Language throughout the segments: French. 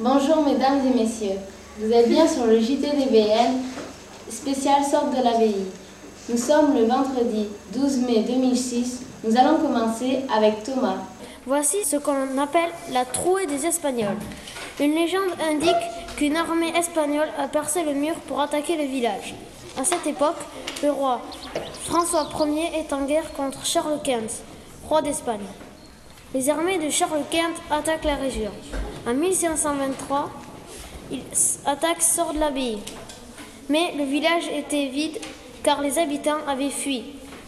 Bonjour mesdames et messieurs, vous êtes bien sur le JT DBN spécial Sorte de l'abbaye. Nous sommes le vendredi 12 mai 2006. Nous allons commencer avec Thomas. Voici ce qu'on appelle la trouée des Espagnols. Une légende indique qu'une armée espagnole a percé le mur pour attaquer le village. À cette époque, le roi François Ier est en guerre contre Charles Quint, roi d'Espagne. Les armées de Charles Quint attaquent la région. En 1523, ils attaquent Sort de l'Abbaye. Mais le village était vide car les habitants avaient fui.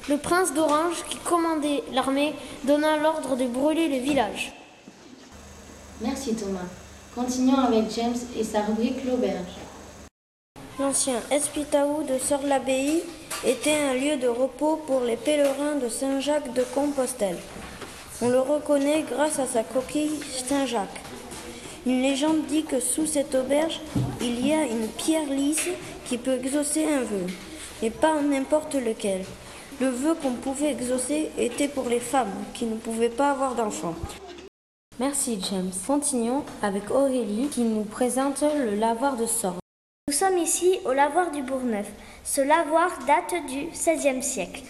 Le prince d'Orange, qui commandait l'armée, donna l'ordre de brûler le village. Merci Thomas. Continuons avec James et sa rubrique L'Auberge. L'ancien Espitaou de Sort-l'Abbaye était un lieu de repos pour les pèlerins de Saint-Jacques de Compostelle. On le reconnaît grâce à sa coquille Saint-Jacques. Une légende dit que sous cette auberge, il y a une pierre lisse qui peut exaucer un vœu, et pas n'importe lequel. Le vœu qu'on pouvait exaucer était pour les femmes qui ne pouvaient pas avoir d'enfants. Merci James. Continuons avec Aurélie qui nous présente le lavoir de Sorgue. Nous sommes ici au lavoir du Bourgneuf. Ce lavoir date du XVIe siècle.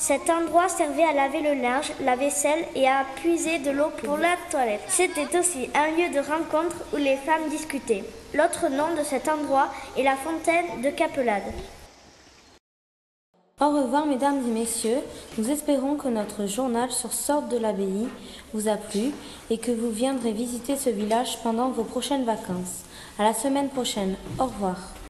Cet endroit servait à laver le linge, la vaisselle et à puiser de l'eau pour la toilette. C'était aussi un lieu de rencontre où les femmes discutaient. L'autre nom de cet endroit est la fontaine de Capelade. Au revoir mesdames et messieurs, nous espérons que notre journal sur Sorte de l'Abbaye vous a plu et que vous viendrez visiter ce village pendant vos prochaines vacances. À la semaine prochaine. Au revoir.